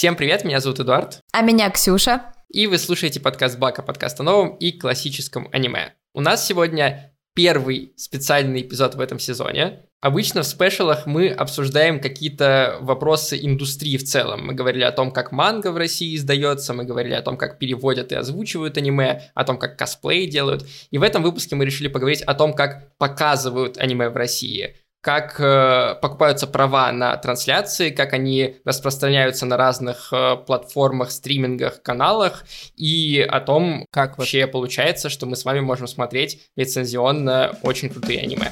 Всем привет, меня зовут Эдуард. А меня Ксюша. И вы слушаете подкаст Бака, подкаст о новом и классическом аниме. У нас сегодня первый специальный эпизод в этом сезоне. Обычно в спешалах мы обсуждаем какие-то вопросы индустрии в целом. Мы говорили о том, как манга в России издается, мы говорили о том, как переводят и озвучивают аниме, о том, как косплей делают. И в этом выпуске мы решили поговорить о том, как показывают аниме в России как э, покупаются права на трансляции, как они распространяются на разных э, платформах, стримингах, каналах, и о том, как вообще получается, что мы с вами можем смотреть лицензионно очень крутые аниме.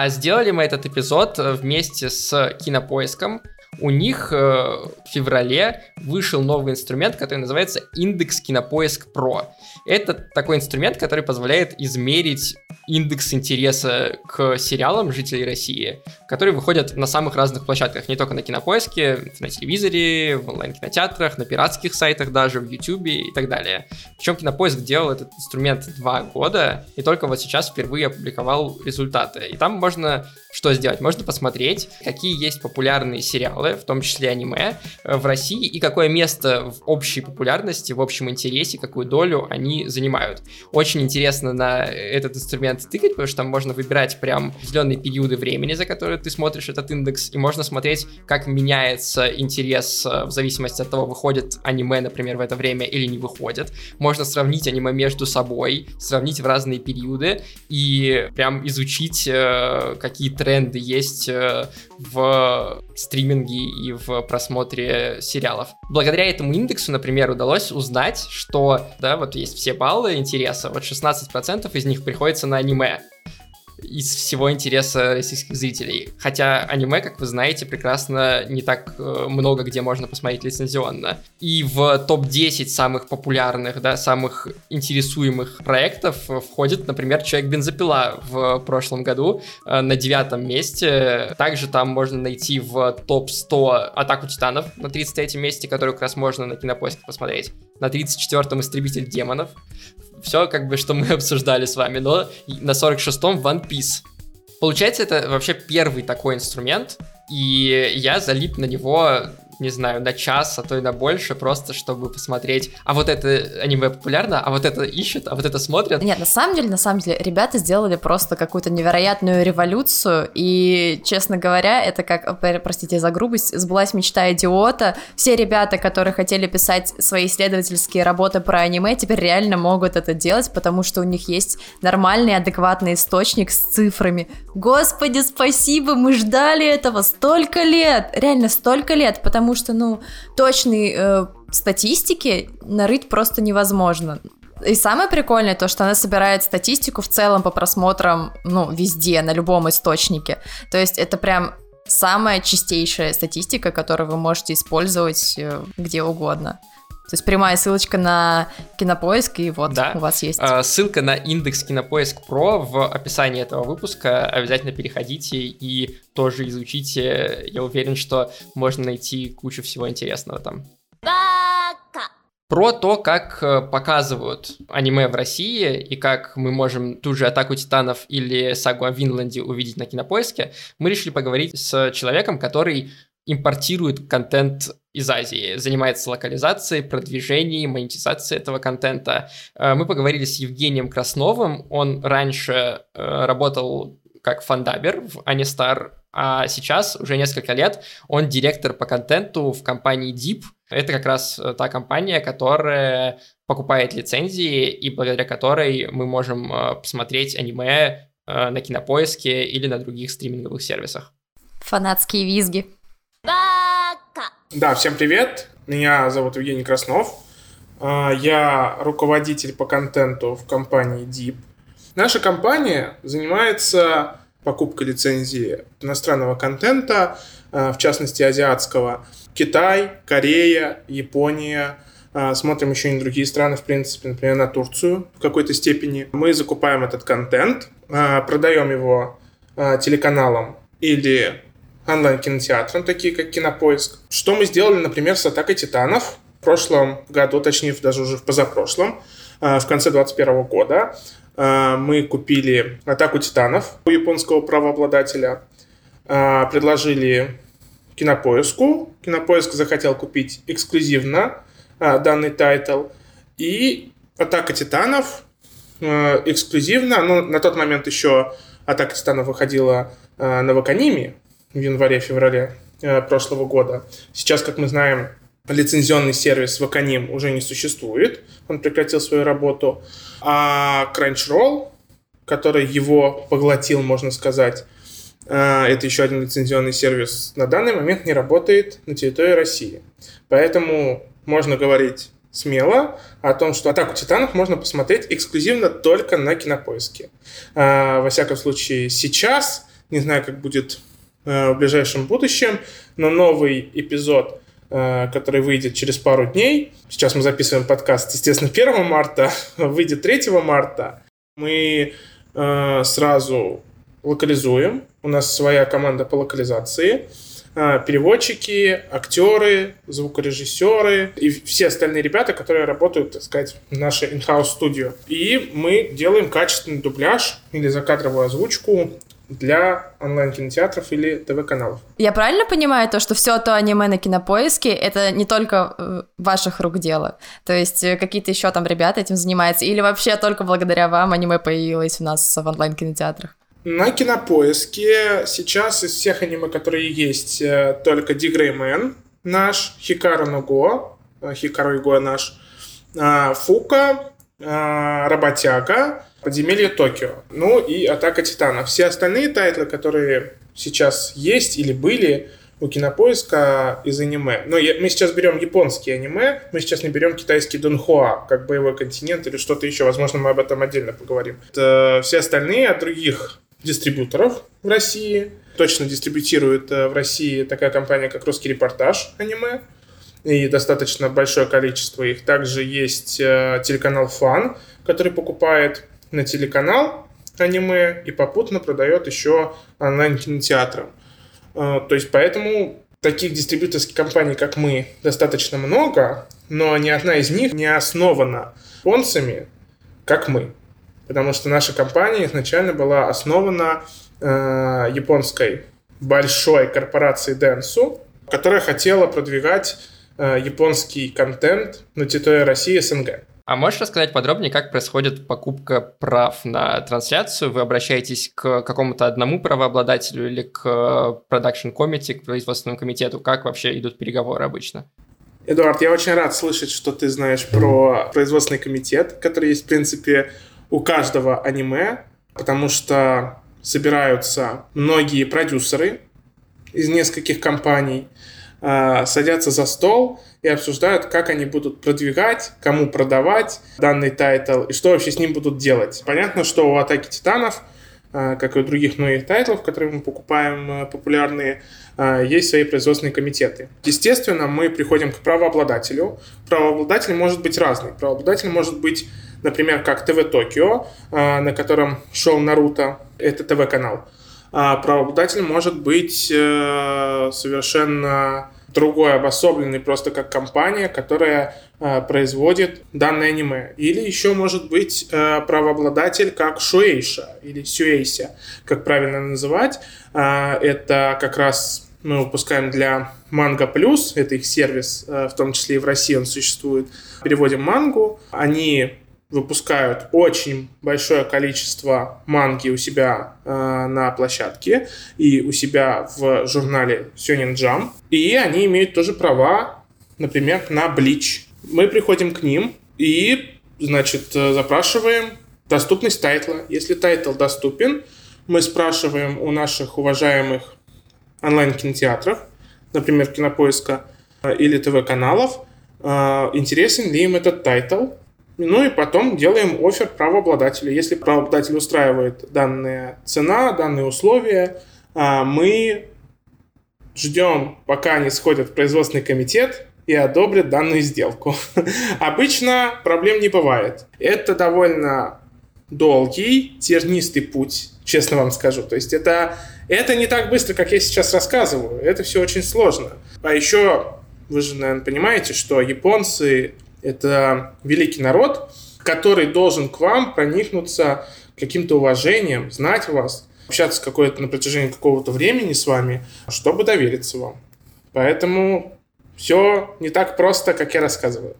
А сделали мы этот эпизод э, вместе с Кинопоиском. У них э, в феврале вышел новый инструмент, который называется Индекс Кинопоиск Pro. Это такой инструмент, который позволяет измерить индекс интереса к сериалам жителей России, которые выходят на самых разных площадках, не только на кинопоиске, на телевизоре, в онлайн-кинотеатрах, на пиратских сайтах даже, в Ютубе и так далее. Причем кинопоиск делал этот инструмент два года, и только вот сейчас впервые опубликовал результаты. И там можно что сделать? Можно посмотреть, какие есть популярные сериалы, в том числе аниме, э, в России, и какое место в общей популярности, в общем интересе, какую долю они занимают. Очень интересно на этот инструмент тыкать, потому что там можно выбирать прям определенные периоды времени, за которые ты смотришь этот индекс, и можно смотреть, как меняется интерес э, в зависимости от того, выходит аниме, например, в это время или не выходит. Можно сравнить аниме между собой, сравнить в разные периоды и прям изучить э, какие тренды есть в стриминге и в просмотре сериалов. Благодаря этому индексу, например, удалось узнать, что, да, вот есть все баллы интереса, вот 16% из них приходится на аниме из всего интереса российских зрителей. Хотя аниме, как вы знаете, прекрасно не так э, много где можно посмотреть лицензионно. И в топ-10 самых популярных, да, самых интересуемых проектов входит, например, «Человек-бензопила» в прошлом году э, на девятом месте. Также там можно найти в топ-100 «Атаку титанов» на 33 месте, которую как раз можно на кинопоиске посмотреть. На 34-м «Истребитель демонов» все, как бы, что мы обсуждали с вами, но на 46-м One Piece. Получается, это вообще первый такой инструмент, и я залип на него не знаю, на час, а то и на больше, просто чтобы посмотреть, а вот это аниме популярно, а вот это ищут, а вот это смотрят. Нет, на самом деле, на самом деле, ребята сделали просто какую-то невероятную революцию, и, честно говоря, это как, простите за грубость, сбылась мечта идиота. Все ребята, которые хотели писать свои исследовательские работы про аниме, теперь реально могут это делать, потому что у них есть нормальный, адекватный источник с цифрами. Господи, спасибо, мы ждали этого столько лет, реально столько лет, потому потому что, ну, точной э, статистики нарыть просто невозможно. И самое прикольное то, что она собирает статистику в целом по просмотрам, ну, везде, на любом источнике. То есть это прям самая чистейшая статистика, которую вы можете использовать э, где угодно. То есть прямая ссылочка на Кинопоиск, и вот да. у вас есть. А, ссылка на индекс Кинопоиск Про в описании этого выпуска. Обязательно переходите и тоже изучите. Я уверен, что можно найти кучу всего интересного там. Про то, как э, показывают аниме в России и как мы можем ту же «Атаку титанов» или «Сагу о Винланде» увидеть на Кинопоиске, мы решили поговорить с человеком, который импортирует контент из Азии, занимается локализацией, продвижением, монетизацией этого контента. Э, мы поговорили с Евгением Красновым, он раньше э, работал как фандабер в Анистар, а сейчас уже несколько лет он директор по контенту в компании Deep. Это как раз э, та компания, которая покупает лицензии и благодаря которой мы можем посмотреть аниме на кинопоиске или на других стриминговых сервисах. Фанатские визги. Да, всем привет. Меня зовут Евгений Краснов. А, я руководитель по контенту в компании Deep. Наша компания занимается покупкой лицензии иностранного контента, а, в частности азиатского. Китай, Корея, Япония. А, смотрим еще и на другие страны, в принципе, например, на Турцию в какой-то степени. Мы закупаем этот контент, продаем его телеканалам или онлайн-кинотеатрам, такие как Кинопоиск. Что мы сделали, например, с «Атакой титанов» в прошлом году, точнее, даже уже в позапрошлом, в конце 2021 года. Мы купили «Атаку титанов» у японского правообладателя, предложили Кинопоиску. Кинопоиск захотел купить эксклюзивно данный тайтл. И «Атака титанов» э, эксклюзивно, ну, на тот момент еще «Атака титанов» выходила э, на Wakanim'е в январе-феврале э, прошлого года. Сейчас, как мы знаем, лицензионный сервис Ваканим уже не существует, он прекратил свою работу. А Crunchyroll, который его поглотил, можно сказать, это еще один лицензионный сервис, на данный момент не работает на территории России. Поэтому можно говорить смело о том, что «Атаку титанов» можно посмотреть эксклюзивно только на Кинопоиске. А, во всяком случае, сейчас, не знаю, как будет в ближайшем будущем, но новый эпизод, а, который выйдет через пару дней, сейчас мы записываем подкаст, естественно, 1 марта, выйдет 3 марта, мы а, сразу локализуем, у нас своя команда по локализации – переводчики, актеры, звукорежиссеры и все остальные ребята, которые работают, так сказать, в нашей in-house студию. И мы делаем качественный дубляж или закадровую озвучку для онлайн-кинотеатров или ТВ-каналов. Я правильно понимаю то, что все то аниме на кинопоиске это не только э, ваших рук дело? То есть э, какие-то еще там ребята этим занимаются? Или вообще только благодаря вам аниме появилось у нас в онлайн-кинотеатрах? На кинопоиске сейчас из всех аниме, которые есть, э, только Дигреймен наш, Хикару Нуго, э, Хикару Иго наш, Фука, Работяга, Подземелье Токио, ну и Атака Титанов. Все остальные тайтлы, которые сейчас есть или были у кинопоиска из аниме. Но я, мы сейчас берем японские аниме, мы сейчас не берем китайский Донхуа, как боевой континент или что-то еще. Возможно, мы об этом отдельно поговорим. Это все остальные от других дистрибьюторов в России. Точно дистрибутирует э, в России такая компания, как «Русский репортаж» аниме. И достаточно большое количество их. Также есть э, телеканал «Фан», который покупает на телеканал аниме и попутно продает еще онлайн-кинотеатрам. Э, то есть поэтому таких дистрибьюторских компаний, как мы, достаточно много, но ни одна из них не основана японцами, как мы потому что наша компания изначально была основана э, японской большой корпорацией Dentsu, которая хотела продвигать э, японский контент на территории России СНГ. А можешь рассказать подробнее, как происходит покупка прав на трансляцию? Вы обращаетесь к какому-то одному правообладателю или к продакшн комите, к производственному комитету? Как вообще идут переговоры обычно? Эдуард, я очень рад слышать, что ты знаешь про производственный комитет, который есть, в принципе, у каждого аниме, потому что собираются многие продюсеры из нескольких компаний, э, садятся за стол и обсуждают, как они будут продвигать, кому продавать данный тайтл и что вообще с ним будут делать. Понятно, что у «Атаки Титанов», э, как и у других многих тайтлов, которые мы покупаем э, популярные, есть свои производственные комитеты. Естественно, мы приходим к правообладателю. Правообладатель может быть разный. Правообладатель может быть например, как ТВ Токио, а, на котором шел Наруто, это ТВ-канал. А правообладатель может быть э, совершенно другой, обособленный просто как компания, которая э, производит данное аниме. Или еще может быть э, правообладатель как Шуэйша или Сюэйся, как правильно называть. Это как раз мы выпускаем для Манга Плюс, это их сервис, в том числе и в России он существует. Переводим мангу, они выпускают очень большое количество манги у себя э, на площадке и у себя в журнале Shonen Jump. И они имеют тоже права, например, на Bleach. Мы приходим к ним и, значит, э, запрашиваем доступность тайтла. Если тайтл доступен, мы спрашиваем у наших уважаемых онлайн-кинотеатров, например, Кинопоиска э, или ТВ-каналов, э, интересен ли им этот тайтл, ну и потом делаем оффер правообладателю. Если правообладатель устраивает данная цена, данные условия, а, мы ждем, пока они сходят в производственный комитет и одобрят данную сделку. Обычно проблем не бывает. Это довольно долгий, тернистый путь, честно вам скажу. То есть это, это не так быстро, как я сейчас рассказываю. Это все очень сложно. А еще, вы же, наверное, понимаете, что японцы — это великий народ, который должен к вам проникнуться каким-то уважением, знать вас, общаться какое-то на протяжении какого-то времени с вами, чтобы довериться вам. Поэтому все не так просто, как я рассказываю.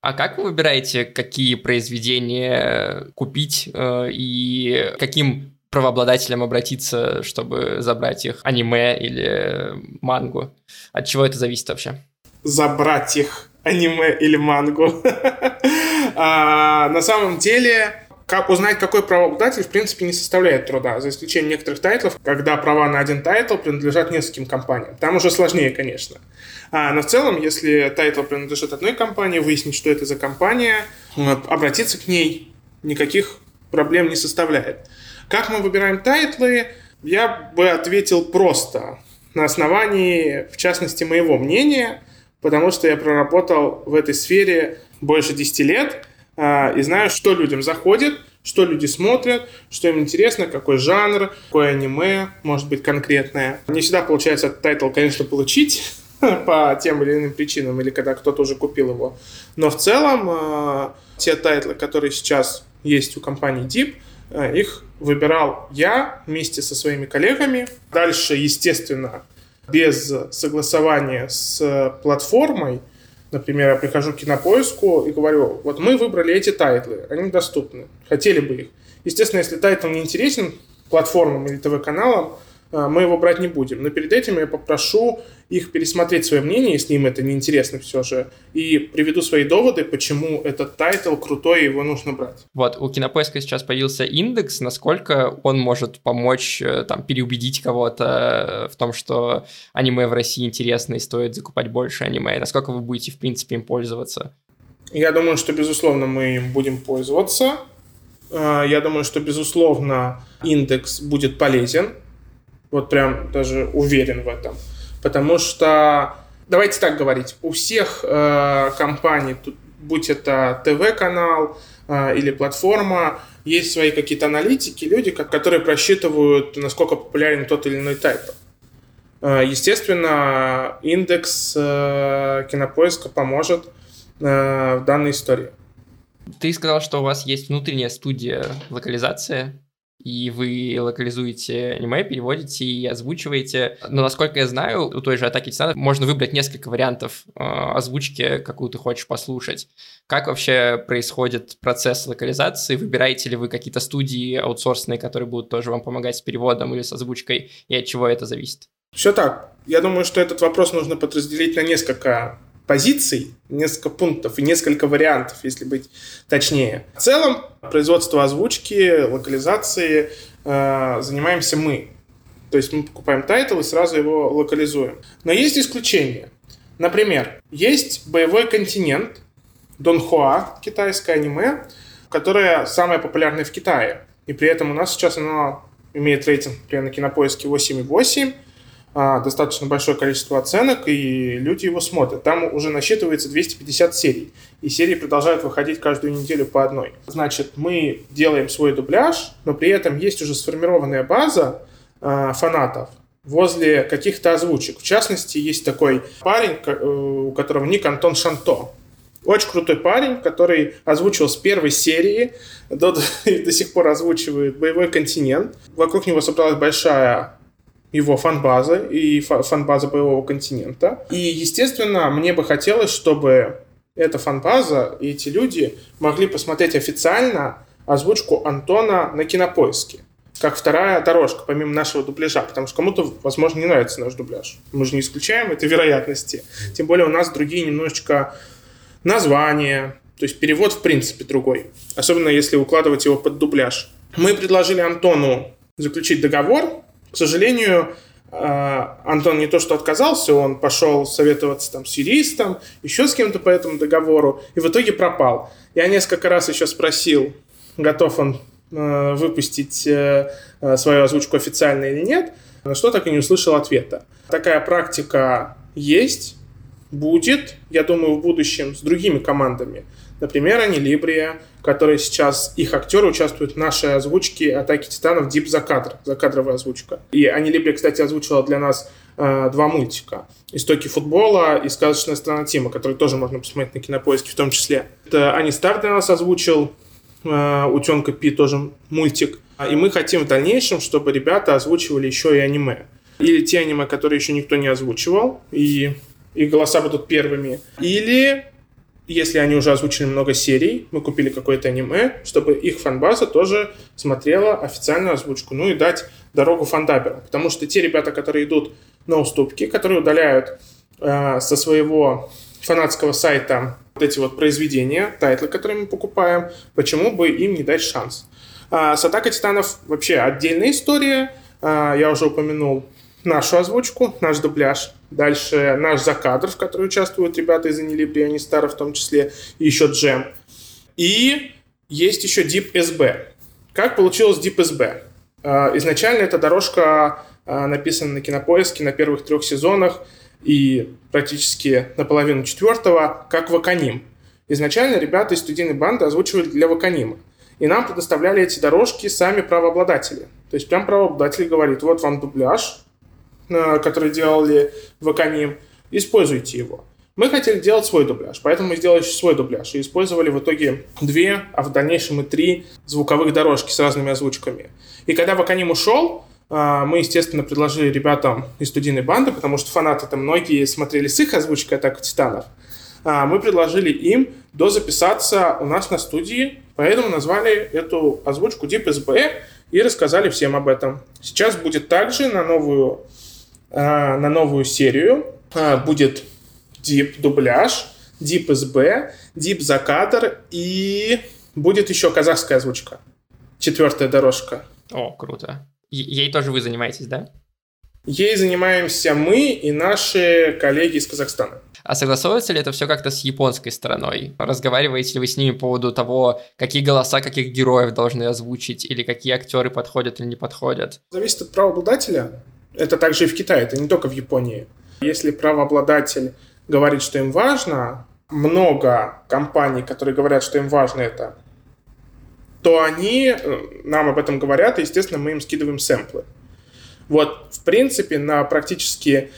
А как вы выбираете, какие произведения купить э, и каким правообладателям обратиться, чтобы забрать их аниме или мангу? От чего это зависит вообще? Забрать их аниме или мангу. а, на самом деле, как узнать, какой правообладатель, в принципе, не составляет труда, за исключением некоторых тайтлов, когда права на один тайтл принадлежат нескольким компаниям. Там уже сложнее, конечно. А, но в целом, если тайтл принадлежит одной компании, выяснить, что это за компания, обратиться к ней никаких проблем не составляет. Как мы выбираем тайтлы, я бы ответил просто, на основании, в частности, моего мнения, потому что я проработал в этой сфере больше 10 лет, а, и знаю, что людям заходит, что люди смотрят, что им интересно, какой жанр, какое аниме, может быть, конкретное. Не всегда получается тайтл, конечно, получить по тем или иным причинам, или когда кто-то уже купил его. Но в целом а, те тайтлы, которые сейчас есть у компании Deep, а, их выбирал я вместе со своими коллегами. Дальше, естественно, без согласования с платформой, Например, я прихожу к кинопоиску и говорю, вот мы выбрали эти тайтлы, они доступны, хотели бы их. Естественно, если тайтл не интересен платформам или ТВ-каналам, а, мы его брать не будем. Но перед этим я попрошу их пересмотреть свое мнение, если им это не интересно все же, и приведу свои доводы, почему этот тайтл крутой, и его нужно брать. Вот, у Кинопоиска сейчас появился индекс, насколько он может помочь э, там переубедить кого-то э, в том, что аниме в России интересно и стоит закупать больше аниме, насколько вы будете, в принципе, им пользоваться? Я думаю, что, безусловно, мы им будем пользоваться. А, я думаю, что, безусловно, индекс будет полезен, вот прям даже уверен в этом. Потому что, давайте так говорить, у всех э, компаний, будь это ТВ-канал э, или платформа, есть свои какие-то аналитики, люди, которые просчитывают, насколько популярен тот или иной тайтл. Э, естественно, индекс э, кинопоиска поможет э, в данной истории. Ты сказал, что у вас есть внутренняя студия локализации и вы локализуете аниме, переводите и озвучиваете. Но, насколько я знаю, у той же Атаки Титанов можно выбрать несколько вариантов э, озвучки, какую ты хочешь послушать. Как вообще происходит процесс локализации? Выбираете ли вы какие-то студии аутсорсные, которые будут тоже вам помогать с переводом или с озвучкой, и от чего это зависит? Все так. Я думаю, что этот вопрос нужно подразделить на несколько позиций, несколько пунктов и несколько вариантов, если быть точнее. В целом, производство озвучки, локализации э, занимаемся мы. То есть мы покупаем тайтл и сразу его локализуем. Но есть исключения. Например, есть боевой континент, Донхуа, китайское аниме, которое самое популярное в Китае. И при этом у нас сейчас оно имеет рейтинг, например, на кинопоиске 8,8, а, достаточно большое количество оценок, и люди его смотрят. Там уже насчитывается 250 серий, и серии продолжают выходить каждую неделю по одной. Значит, мы делаем свой дубляж, но при этом есть уже сформированная база а, фанатов, возле каких-то озвучек. В частности, есть такой парень, э, у которого ник Антон Шанто. Очень крутой парень, который озвучил с первой серии, до, до сих пор озвучивает «Боевой континент». Вокруг него собралась большая его фан-база и фан-база боевого континента. И, естественно, мне бы хотелось, чтобы эта фан-база и эти люди могли посмотреть официально озвучку Антона на кинопоиске. Как вторая дорожка, помимо нашего дубляжа. Потому что кому-то, возможно, не нравится наш дубляж. Мы же не исключаем это вероятности. Тем более у нас другие немножечко названия. То есть перевод, в принципе, другой. Особенно если укладывать его под дубляж. Мы предложили Антону заключить договор к сожалению, а, Антон не то что отказался, он пошел советоваться там с юристом, еще с кем-то по этому договору, и в итоге пропал. Я несколько раз еще спросил, готов он а, выпустить э, э, свою озвучку официально или нет, на что так и не услышал ответа. Такая практика есть, будет, я думаю, в будущем с другими командами. Например, Анилибрия, которые сейчас, их актеры участвуют в нашей озвучке «Атаки титанов» Дип за кадр, закадровая озвучка. И Анилибрия, кстати, озвучила для нас э, два мультика. «Истоки футбола» и «Сказочная страна Тима», которые тоже можно посмотреть на Кинопоиске в том числе. Это Ани Стар для нас озвучил, э, «Утенка Пи» тоже мультик. И мы хотим в дальнейшем, чтобы ребята озвучивали еще и аниме. Или те аниме, которые еще никто не озвучивал, и, и голоса будут первыми. Или если они уже озвучили много серий, мы купили какое-то аниме, чтобы их фанбаза тоже смотрела официальную озвучку, ну и дать дорогу фандаберам. Потому что те ребята, которые идут на уступки, которые удаляют э, со своего фанатского сайта вот эти вот произведения, тайтлы, которые мы покупаем, почему бы им не дать шанс? А, с Атакой Титанов вообще отдельная история. А, я уже упомянул нашу озвучку, наш дубляж. Дальше наш закадр, в котором участвуют ребята из Анилибрии, они старые в том числе, и еще Джем. И есть еще Deep SB. Как получилось Deep SB? А, изначально эта дорожка а, написана на Кинопоиске на первых трех сезонах и практически наполовину четвертого, как Ваканим. Изначально ребята из студийной банды озвучивали для Ваканима. И нам предоставляли эти дорожки сами правообладатели. То есть прям правообладатель говорит, вот вам дубляж, который делали в Аканим, используйте его. Мы хотели делать свой дубляж, поэтому мы сделали свой дубляж и использовали в итоге две, а в дальнейшем и три звуковых дорожки с разными озвучками. И когда Ваканим ушел, э, мы, естественно, предложили ребятам из студийной банды, потому что фанаты-то многие смотрели с их озвучкой «Атака титанов», э, мы предложили им дозаписаться у нас на студии, поэтому назвали эту озвучку Deep SB и рассказали всем об этом. Сейчас будет также на новую а, на новую серию. А, будет Deep дубляж, Deep SB, Deep закадр и будет еще казахская озвучка. Четвертая дорожка. О, круто. Ей тоже вы занимаетесь, да? Ей занимаемся мы и наши коллеги из Казахстана. А согласовывается ли это все как-то с японской стороной? Разговариваете ли вы с ними по поводу того, какие голоса каких героев должны озвучить, или какие актеры подходят или не подходят? Зависит от правообладателя. Это также и в Китае, это не только в Японии. Если правообладатель говорит, что им важно, много компаний, которые говорят, что им важно это, то они э, нам об этом говорят, и, естественно, мы им скидываем сэмплы. Вот, в принципе, на практически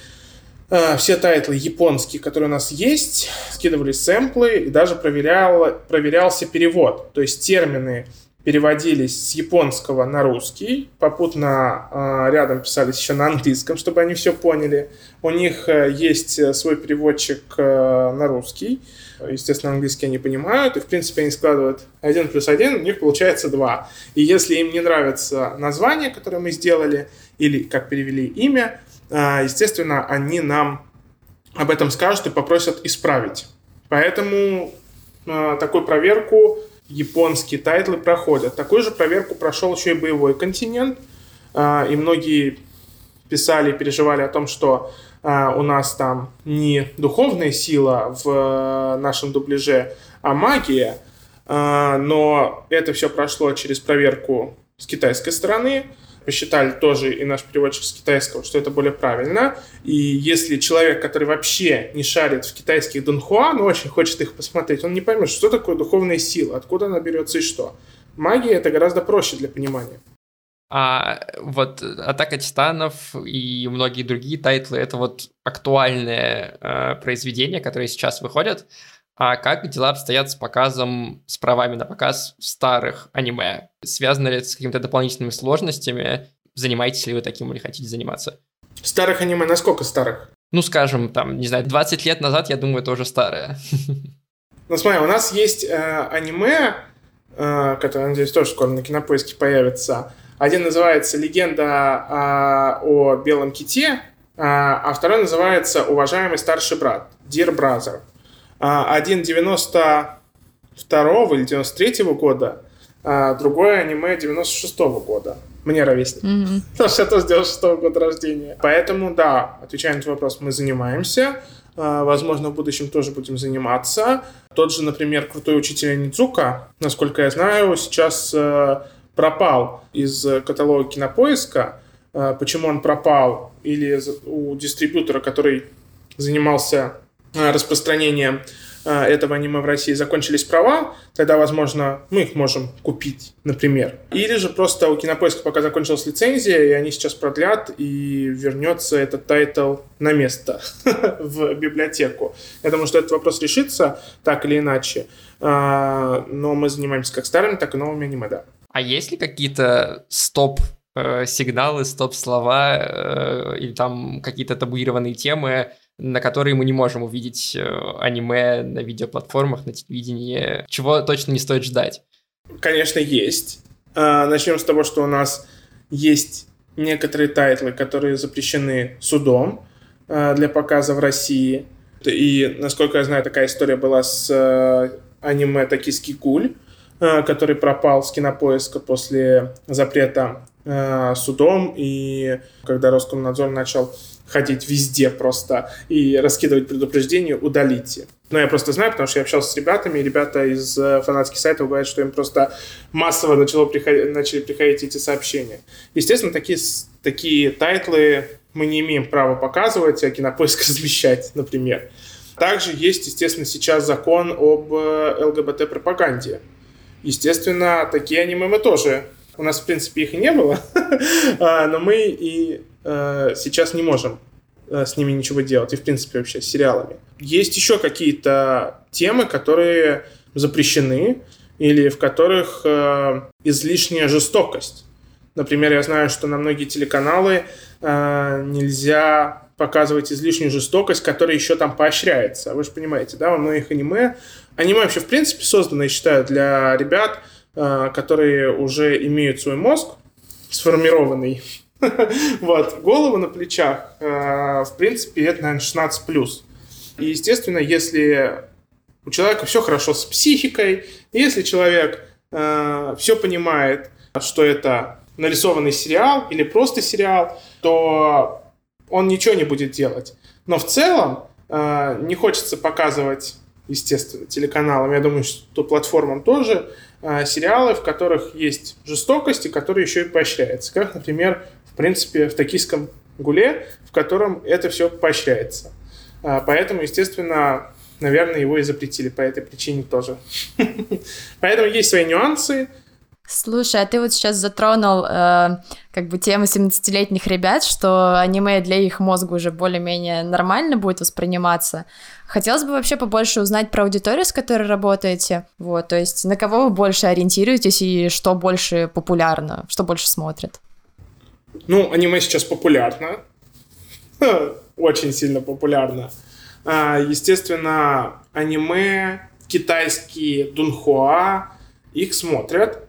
э, все тайтлы японские, которые у нас есть, скидывали сэмплы, и даже проверял, проверялся перевод. То есть термины переводились с японского на русский, попутно э, рядом писались еще на английском, чтобы они все поняли. У них э, есть э, свой переводчик э, на русский, естественно, английский они понимают, и, в принципе, они складывают один плюс один, у них получается два. И если им не нравится название, которое мы сделали, или как перевели имя, э, естественно, они нам об этом скажут и попросят исправить. Поэтому такую проверку японские тайтлы проходят. Такую же проверку прошел еще и боевой континент. А, и многие писали и переживали о том, что а, у нас там не духовная сила в э, нашем дубляже, а магия. А, но это все прошло через проверку с китайской стороны посчитали тоже и наш переводчик с китайского, что это более правильно. И если человек, который вообще не шарит в китайских дунхуа, но очень хочет их посмотреть, он не поймет, что такое духовная сила, откуда она берется и что. Магия это гораздо проще для понимания. А вот «Атака титанов» и многие другие тайтлы — это вот актуальные э, произведения, которые сейчас выходят. А как дела обстоят с показом, с правами на показ старых аниме? Связано ли это с какими-то дополнительными сложностями? Занимаетесь ли вы таким или хотите заниматься? Старых аниме насколько старых? Ну, скажем, там, не знаю, 20 лет назад, я думаю, это уже старое. Ну, смотри, у нас есть э, аниме, э, которое, надеюсь, тоже скоро на кинопоиске появится. Один называется «Легенда э, о белом ките», э, а второй называется «Уважаемый старший брат», «Dear Brother». А, один 92 или 93 года, а другое аниме 96 -го года. Мне ровесник. Mm-hmm. Потому что я тоже 96 -го года рождения. Поэтому, да, отвечая на твой вопрос, мы занимаемся. А, возможно, в будущем тоже будем заниматься. Тот же, например, крутой учитель Нидзука, насколько я знаю, сейчас э, пропал из каталога кинопоиска. Э, почему он пропал? Или у дистрибьютора, который занимался Э, распространением э, этого аниме в России закончились права, тогда, возможно, мы их можем купить, например. Или же просто у Кинопоиска пока закончилась лицензия, и они сейчас продлят, и вернется этот тайтл на место в библиотеку. Я думаю, что этот вопрос решится так или иначе. А, но мы занимаемся как старыми, так и новыми аниме, да. А есть ли какие-то стоп э, сигналы, стоп-слова э, или там какие-то табуированные темы, на которые мы не можем увидеть э, аниме на видеоплатформах, на телевидении, чего точно не стоит ждать? Конечно, есть. А, начнем с того, что у нас есть некоторые тайтлы, которые запрещены судом для показа в России. И, насколько я знаю, такая история была с аниме «Токийский гуль», э, который пропал с кинопоиска после запрета э, судом, и когда Роскомнадзор начал ходить везде просто и раскидывать предупреждения, удалите. Но я просто знаю, потому что я общался с ребятами, и ребята из э, фанатских сайтов говорят, что им просто массово начало приходить, начали приходить эти сообщения. Естественно, такие, такие тайтлы мы не имеем права показывать, а кинопоиск размещать, например. Также есть, естественно, сейчас закон об э, ЛГБТ-пропаганде. Естественно, такие аниме мы тоже. У нас, в принципе, их и не было, а, но мы и э, сейчас не можем э, с ними ничего делать, и, в принципе, вообще с сериалами. Есть еще какие-то темы, которые запрещены, или в которых излишняя жестокость. Например, я знаю, что на многие телеканалы нельзя показывать излишнюю жестокость, которая еще там поощряется. Вы же понимаете, да, во многих аниме. Аниме вообще, в принципе, создано, я считаю, для ребят, э, которые уже имеют свой мозг сформированный. Вот, голову на плечах, э, в принципе, это, наверное, 16+. И, естественно, если у человека все хорошо с психикой, если человек э, все понимает, что это нарисованный сериал или просто сериал, то он ничего не будет делать. Но в целом э, не хочется показывать, естественно, телеканалам, я думаю, что платформам тоже, сериалы, в которых есть жестокость и которые еще и поощряется. Как, например, принципе, в «Токийском гуле», в котором это все поощряется. Э, поэтому, естественно, наверное, его и запретили по этой причине тоже. Поэтому есть свои нюансы, Слушай, а ты вот сейчас затронул э, как бы тему 17-летних ребят, что аниме для их мозга уже более-менее нормально будет восприниматься. Хотелось бы вообще побольше узнать про аудиторию, с которой работаете. Вот, то есть на кого вы больше ориентируетесь и что больше популярно, что больше смотрят? Ну, аниме сейчас популярно. Очень сильно популярно. А, естественно, аниме, китайские дунхуа, их смотрят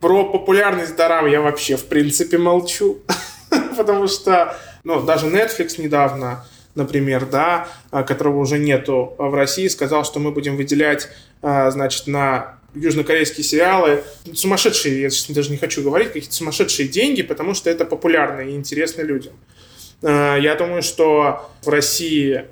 про популярность Дорам я вообще, в принципе, молчу. Потому что, ну, даже Netflix недавно, например, да, а, которого уже нету в России, сказал, что мы будем выделять, а, значит, на южнокорейские сериалы сумасшедшие, я сейчас даже не хочу говорить, какие-то сумасшедшие деньги, потому что это популярно и интересно людям. А, я думаю, что в России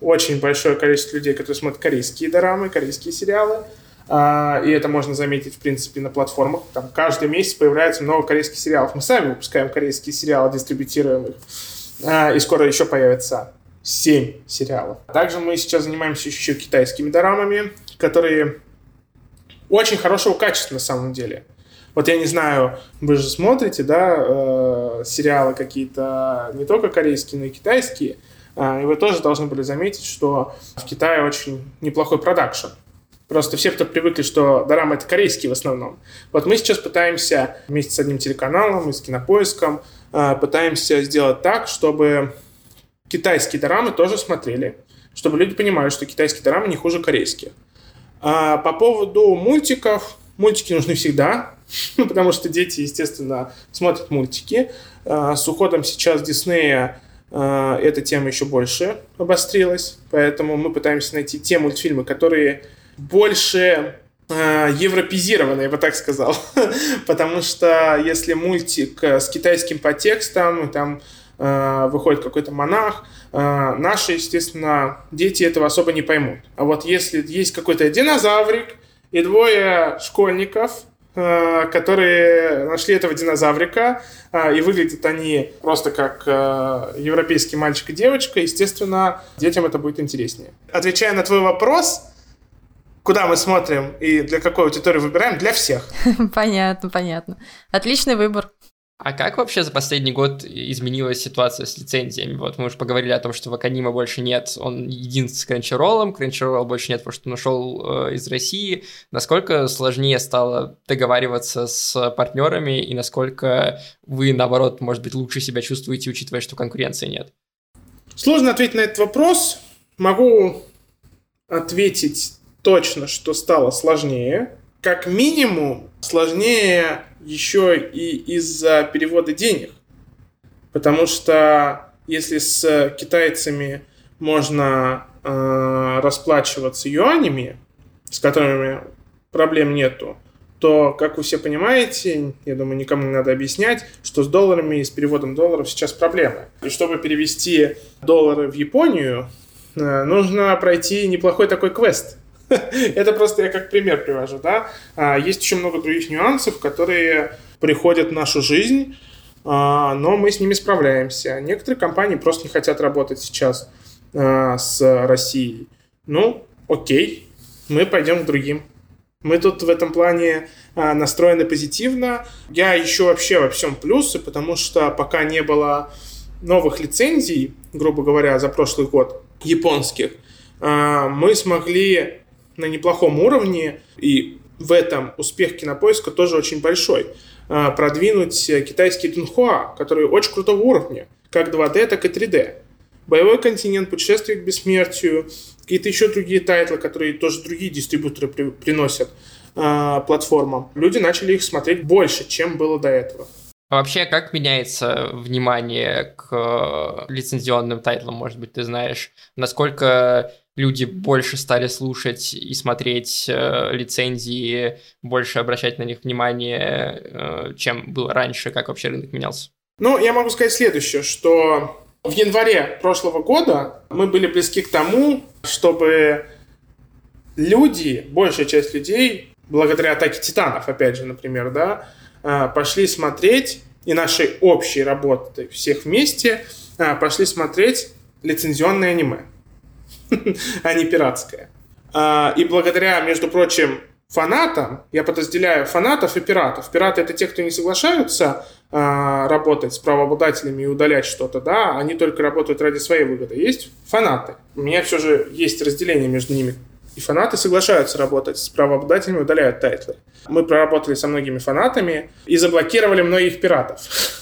очень большое количество людей, которые смотрят корейские дорамы, корейские сериалы – а, и это можно заметить, в принципе, на платформах. Там каждый месяц появляется много корейских сериалов. Мы сами выпускаем корейские сериалы, дистрибутируем их. А, и скоро еще появится 7 сериалов. Также мы сейчас занимаемся еще китайскими дорамами, которые очень хорошего качества на самом деле. Вот я не знаю, вы же смотрите, да, э, сериалы какие-то не только корейские, но и китайские. Э, и вы тоже должны были заметить, что в Китае очень неплохой продакшн. Просто все, кто привыкли, что дорамы это корейские в основном. Вот мы сейчас пытаемся вместе с одним телеканалом и с кинопоиском э, пытаемся сделать так, чтобы китайские дорамы тоже смотрели. Чтобы люди понимали, что китайские дорамы не хуже корейских. А по поводу мультиков, мультики нужны всегда, потому что дети, естественно, смотрят мультики. А, с уходом сейчас Диснея а, эта тема еще больше обострилась, поэтому мы пытаемся найти те мультфильмы, которые больше э, европезированный, я бы так сказал. Потому что если мультик с китайским подтекстом, там э, выходит какой-то монах, э, наши, естественно, дети этого особо не поймут. А вот если есть какой-то динозаврик и двое школьников, э, которые нашли этого динозаврика, э, и выглядят они просто как э, европейский мальчик и девочка, естественно, детям это будет интереснее. Отвечая на твой вопрос, куда мы смотрим и для какой аудитории выбираем, для всех. Понятно, понятно. Отличный выбор. А как вообще за последний год изменилась ситуация с лицензиями? Вот мы уже поговорили о том, что Ваканима больше нет, он един с Crunchyroll, Crunchyroll больше нет, потому что он ушел э, из России. Насколько сложнее стало договариваться с партнерами и насколько вы, наоборот, может быть, лучше себя чувствуете, учитывая, что конкуренции нет? Сложно ответить на этот вопрос. Могу ответить точно, что стало сложнее. Как минимум, сложнее еще и из-за перевода денег. Потому что если с китайцами можно э, расплачиваться юанями, с которыми проблем нету, то, как вы все понимаете, я думаю, никому не надо объяснять, что с долларами и с переводом долларов сейчас проблемы. И чтобы перевести доллары в Японию, э, нужно пройти неплохой такой квест – Это просто я как пример привожу, да. А, есть еще много других нюансов, которые приходят в нашу жизнь, а, но мы с ними справляемся. Некоторые компании просто не хотят работать сейчас а, с Россией. Ну, окей, мы пойдем к другим. Мы тут в этом плане настроены позитивно. Я ищу вообще во всем плюсы, потому что пока не было новых лицензий, грубо говоря, за прошлый год, японских, мы смогли на неплохом уровне, и в этом успех кинопоиска тоже очень большой. А, продвинуть китайский дунхуа, который очень крутого уровня, как 2D, так и 3D. Боевой континент, путешествие к бессмертию, какие-то еще другие тайтлы, которые тоже другие дистрибьюторы при, приносят э, платформам. Люди начали их смотреть больше, чем было до этого. А вообще, как меняется внимание к э, лицензионным тайтлам, может быть, ты знаешь? Насколько люди больше стали слушать и смотреть э, лицензии, больше обращать на них внимание, э, чем было раньше, как вообще рынок менялся? Ну, я могу сказать следующее, что в январе прошлого года мы были близки к тому, чтобы люди, большая часть людей, благодаря атаке титанов, опять же, например, да, э, пошли смотреть и нашей общей работы всех вместе э, пошли смотреть лицензионное аниме. а не пиратская. А, и благодаря, между прочим, фанатам, я подразделяю фанатов и пиратов. Пираты это те, кто не соглашаются а, работать с правообладателями и удалять что-то, да, они только работают ради своей выгоды. Есть фанаты. У меня все же есть разделение между ними. И фанаты соглашаются работать с правообладателями, удаляют тайтлы. Мы проработали со многими фанатами и заблокировали многих пиратов.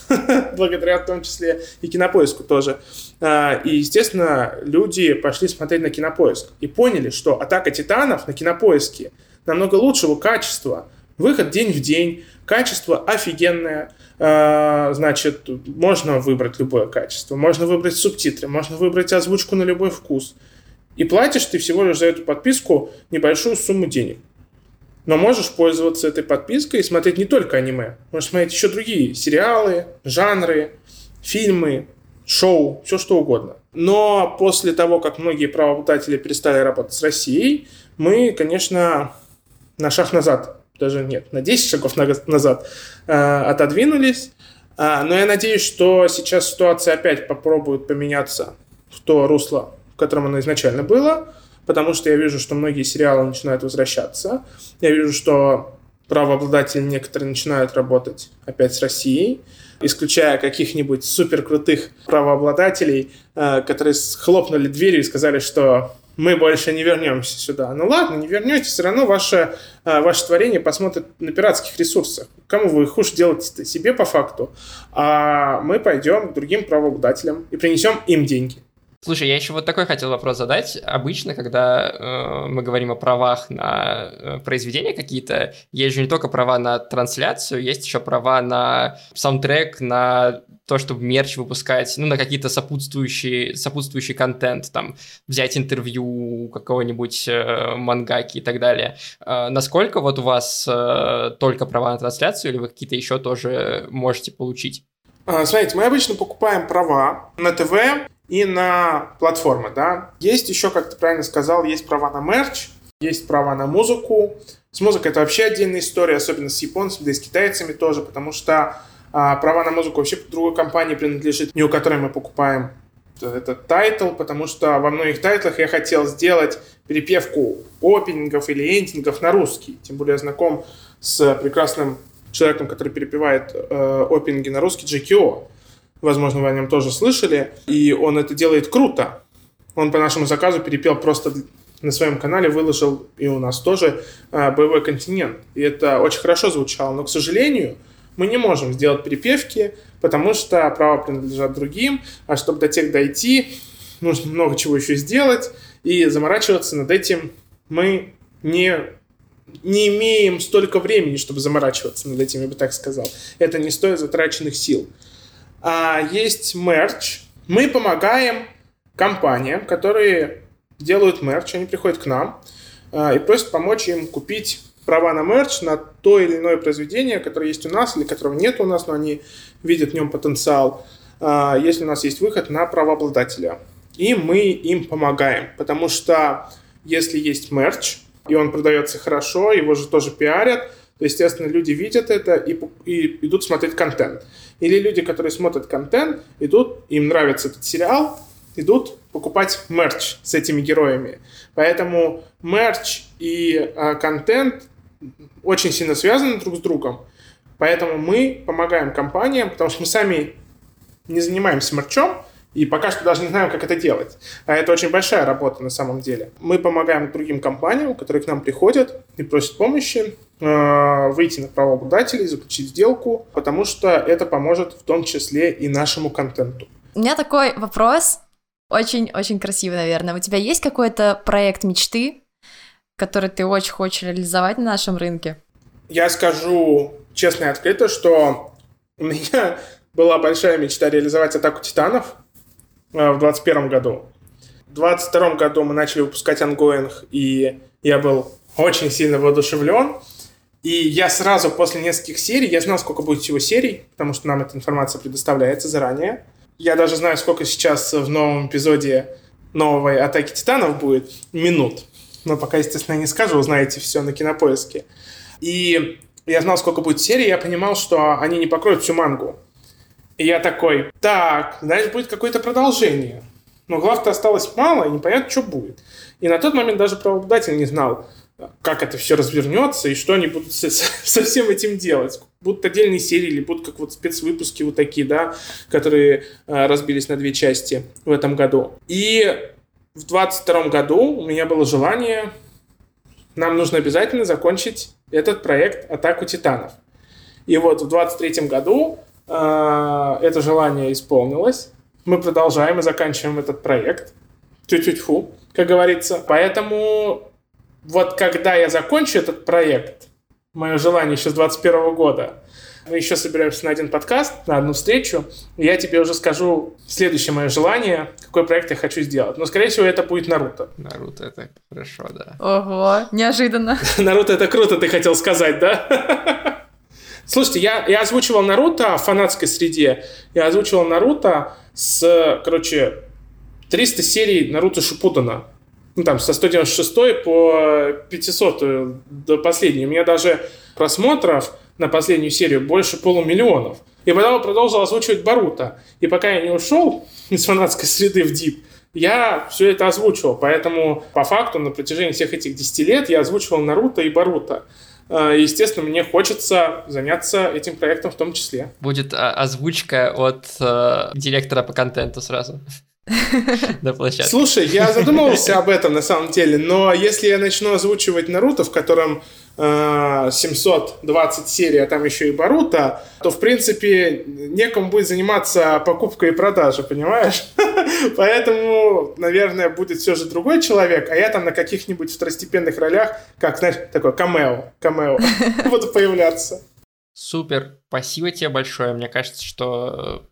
Благодаря в том числе и кинопоиску тоже. А, и, естественно, люди пошли смотреть на кинопоиск и поняли, что атака титанов на кинопоиске намного лучшего качества. Выход день в день, качество офигенное. А, значит, можно выбрать любое качество, можно выбрать субтитры, можно выбрать озвучку на любой вкус – и платишь ты всего лишь за эту подписку небольшую сумму денег. Но можешь пользоваться этой подпиской и смотреть не только аниме. Можешь смотреть еще другие сериалы, жанры, фильмы, шоу, все что угодно. Но после того, как многие правообладатели перестали работать с Россией, мы, конечно, на шаг назад, даже нет, на 10 шагов назад э, отодвинулись. Э, но я надеюсь, что сейчас ситуация опять попробует поменяться в то русло, котором оно изначально было, потому что я вижу, что многие сериалы начинают возвращаться. Я вижу, что правообладатели некоторые начинают работать опять с Россией, исключая каких-нибудь супер крутых правообладателей, э, которые хлопнули дверью и сказали, что мы больше не вернемся сюда. Ну ладно, не вернетесь, все равно ваше, э, ваше творение посмотрят на пиратских ресурсах. Кому вы их уж делаете себе по факту, а мы пойдем к другим правообладателям и принесем им деньги. Слушай, я еще вот такой хотел вопрос задать. Обычно, когда э, мы говорим о правах на э, произведения какие-то, есть же не только права на трансляцию, есть еще права на саундтрек, на то, чтобы мерч выпускать, ну, на какие-то сопутствующие, сопутствующий контент, там, взять интервью какого-нибудь э, мангаки и так далее. Э, насколько вот у вас э, только права на трансляцию, или вы какие-то еще тоже можете получить? А, смотрите, мы обычно покупаем права на ТВ и на платформы, да. Есть еще, как ты правильно сказал, есть права на мерч, есть права на музыку. С музыкой это вообще отдельная история, особенно с японцами, да и с китайцами тоже, потому что а, права на музыку вообще другой компании принадлежит, не у которой мы покупаем этот тайтл, потому что во многих тайтлах я хотел сделать перепевку опенингов или эндингов на русский. Тем более я знаком с прекрасным человеком, который перепевает э, опенинги на русский, GKO. Возможно, вы о нем тоже слышали. И он это делает круто. Он по нашему заказу перепел просто на своем канале, выложил и у нас тоже э, «Боевой континент». И это очень хорошо звучало. Но, к сожалению, мы не можем сделать перепевки, потому что права принадлежат другим, а чтобы до тех дойти, нужно много чего еще сделать, и заморачиваться над этим мы не, не имеем столько времени, чтобы заморачиваться над этим, я бы так сказал. Это не стоит затраченных сил. А есть мерч. Мы помогаем компаниям, которые делают мерч, они приходят к нам а, и просят помочь им купить права на мерч, на то или иное произведение, которое есть у нас или которого нет у нас, но они видят в нем потенциал, а, если у нас есть выход на правообладателя. И мы им помогаем, потому что если есть мерч, и он продается хорошо, его же тоже пиарят, то, естественно, люди видят это и, и идут смотреть контент. Или люди, которые смотрят контент, идут, им нравится этот сериал, идут покупать мерч с этими героями. Поэтому мерч и э, контент очень сильно связаны друг с другом. Поэтому мы помогаем компаниям, потому что мы сами не занимаемся мерчом, и пока что даже не знаем, как это делать. А это очень большая работа на самом деле. Мы помогаем другим компаниям, которые к нам приходят и просят помощи, э, выйти на правообладателей, заключить сделку, потому что это поможет в том числе и нашему контенту. У меня такой вопрос, очень-очень красивый, наверное. У тебя есть какой-то проект мечты, который ты очень хочешь реализовать на нашем рынке? Я скажу честно и открыто, что у меня была большая мечта реализовать «Атаку титанов» в 2021 году. В 2022 году мы начали выпускать ongoing, и я был очень сильно воодушевлен. И я сразу после нескольких серий, я знал, сколько будет всего серий, потому что нам эта информация предоставляется заранее. Я даже знаю, сколько сейчас в новом эпизоде новой «Атаки Титанов» будет минут но пока, естественно, не скажу, узнаете все на кинопоиске. И я знал, сколько будет серий, я понимал, что они не покроют всю мангу. И я такой, так, значит, будет какое-то продолжение. Но глав-то осталось мало, и непонятно, что будет. И на тот момент даже правообладатель не знал, как это все развернется и что они будут со, со всем этим делать. Будут отдельные серии или будут как вот спецвыпуски вот такие, да, которые э, разбились на две части в этом году. И в 22 году у меня было желание, нам нужно обязательно закончить этот проект «Атаку титанов». И вот в 23 году это желание исполнилось. Мы продолжаем и заканчиваем этот проект. Чуть-чуть фу, как говорится. Поэтому вот когда я закончу этот проект, мое желание еще с 21 года, мы еще собираемся на один подкаст, на одну встречу, и я тебе уже скажу следующее мое желание, какой проект я хочу сделать. Но, скорее всего, это будет Наруто. Наруто, это хорошо, да. Ого, неожиданно. Наруто это круто, ты хотел сказать, да? Слушайте, я, я озвучивал Наруто в фанатской среде. Я озвучивал Наруто с, короче, 300 серий Наруто Шипудана. Ну, там, со 196 по 500 до последней. У меня даже просмотров на последнюю серию больше полумиллионов. И потом продолжил озвучивать Барута. И пока я не ушел из фанатской среды в Дип, я все это озвучивал. Поэтому, по факту, на протяжении всех этих 10 лет я озвучивал Наруто и Барута. Э, естественно, мне хочется заняться этим проектом в том числе. Будет а, озвучка от э, директора по контенту сразу. на площадке. Слушай, я задумывался об этом на самом деле, но если я начну озвучивать Наруто, в котором 720 серий, а там еще и Барута, то, в принципе, некому будет заниматься покупкой и продажей, понимаешь? Поэтому, наверное, будет все же другой человек, а я там на каких-нибудь второстепенных ролях, как, знаешь, такой камео, камео, буду появляться. Супер, спасибо тебе большое. Мне кажется, что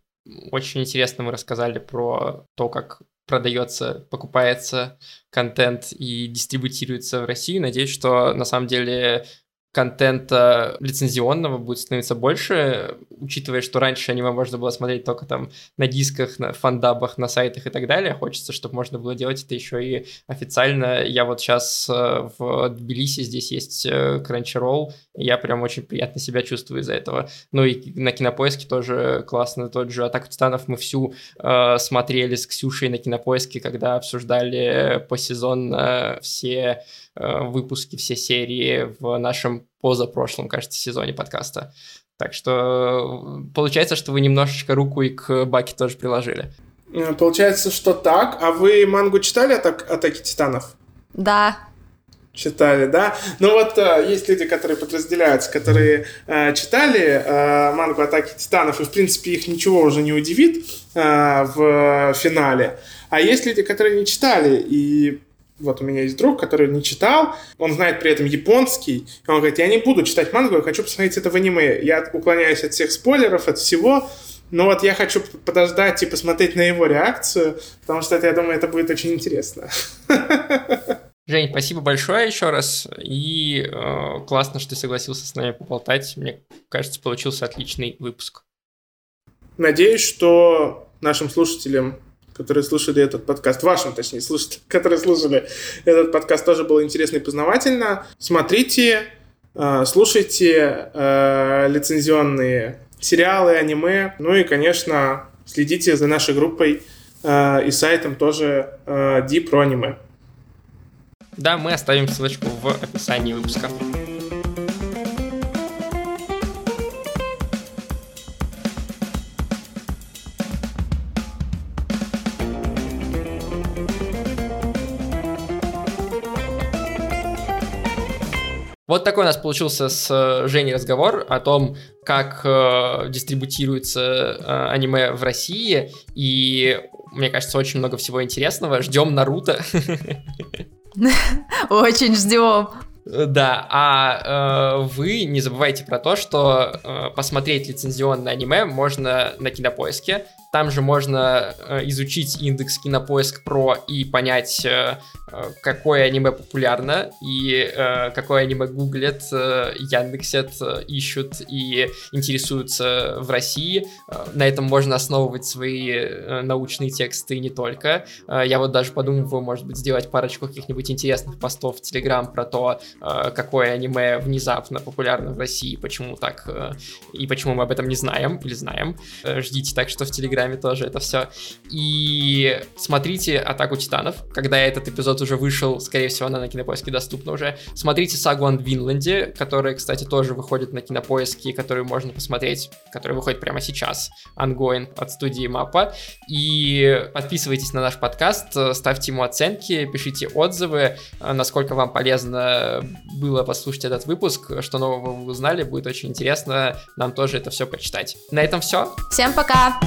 очень интересно мы рассказали про то, как продается, покупается контент и дистрибутируется в России. Надеюсь, что на самом деле контента лицензионного будет становиться больше, учитывая, что раньше аниме можно было смотреть только там на дисках, на фандабах, на сайтах и так далее. Хочется, чтобы можно было делать это еще и официально. Я вот сейчас э, в Тбилиси, здесь есть э, Crunchyroll, я прям очень приятно себя чувствую из-за этого. Ну и на Кинопоиске тоже классно, тот же Атаку Титанов мы всю э, смотрели с Ксюшей на Кинопоиске, когда обсуждали по сезон все Э, выпуски, все серии в нашем позапрошлом, кажется, сезоне подкаста. Так что э, получается, что вы немножечко руку и к Баке тоже приложили. Э, получается, что так. А вы мангу читали «Атак... «Атаки титанов»? Да. Читали, да? Ну вот есть люди, которые подразделяются, которые э, читали э, мангу «Атаки титанов», и, в принципе, их ничего уже не удивит э, в финале. А есть люди, которые не читали, и вот у меня есть друг, который не читал, он знает при этом японский, и он говорит, я не буду читать мангу, я хочу посмотреть это в аниме. Я уклоняюсь от всех спойлеров, от всего, но вот я хочу подождать и посмотреть на его реакцию, потому что это, я думаю, это будет очень интересно. Жень, спасибо большое еще раз. И э, классно, что ты согласился с нами поболтать. Мне кажется, получился отличный выпуск. Надеюсь, что нашим слушателям которые слушали этот подкаст, вашим, точнее, слушатели, которые слушали этот подкаст, тоже было интересно и познавательно. Смотрите, э, слушайте э, лицензионные сериалы, аниме, ну и, конечно, следите за нашей группой э, и сайтом тоже Ди про аниме. Да, мы оставим ссылочку в описании выпуска. Вот такой у нас получился с э, Женей разговор о том, как э, дистрибутируется э, аниме в России. И мне кажется, очень много всего интересного. Ждем Наруто. Очень ждем. Да, а э, вы не забывайте про то, что э, посмотреть лицензионное аниме можно на кинопоиске. Там же можно э, изучить индекс Кинопоиск Про и понять, э, э, какое аниме популярно и какое аниме гуглят, яндексят, ищут и интересуются в России. На этом можно основывать свои научные тексты не только. Я вот даже подумываю, может быть, сделать парочку каких-нибудь интересных постов в Телеграм про то, какое аниме внезапно популярно в России, почему так, и почему мы об этом не знаем или знаем. Ждите так, что в Телеграме Телеграме тоже это все. И смотрите «Атаку титанов», когда этот эпизод уже вышел, скорее всего, она на Кинопоиске доступна уже. Смотрите «Сагу о Винланде», которая, кстати, тоже выходит на Кинопоиске, которую можно посмотреть, которая выходит прямо сейчас, ongoing от студии Мапа. И подписывайтесь на наш подкаст, ставьте ему оценки, пишите отзывы, насколько вам полезно было послушать этот выпуск, что нового вы узнали, будет очень интересно нам тоже это все почитать. На этом все. Всем пока!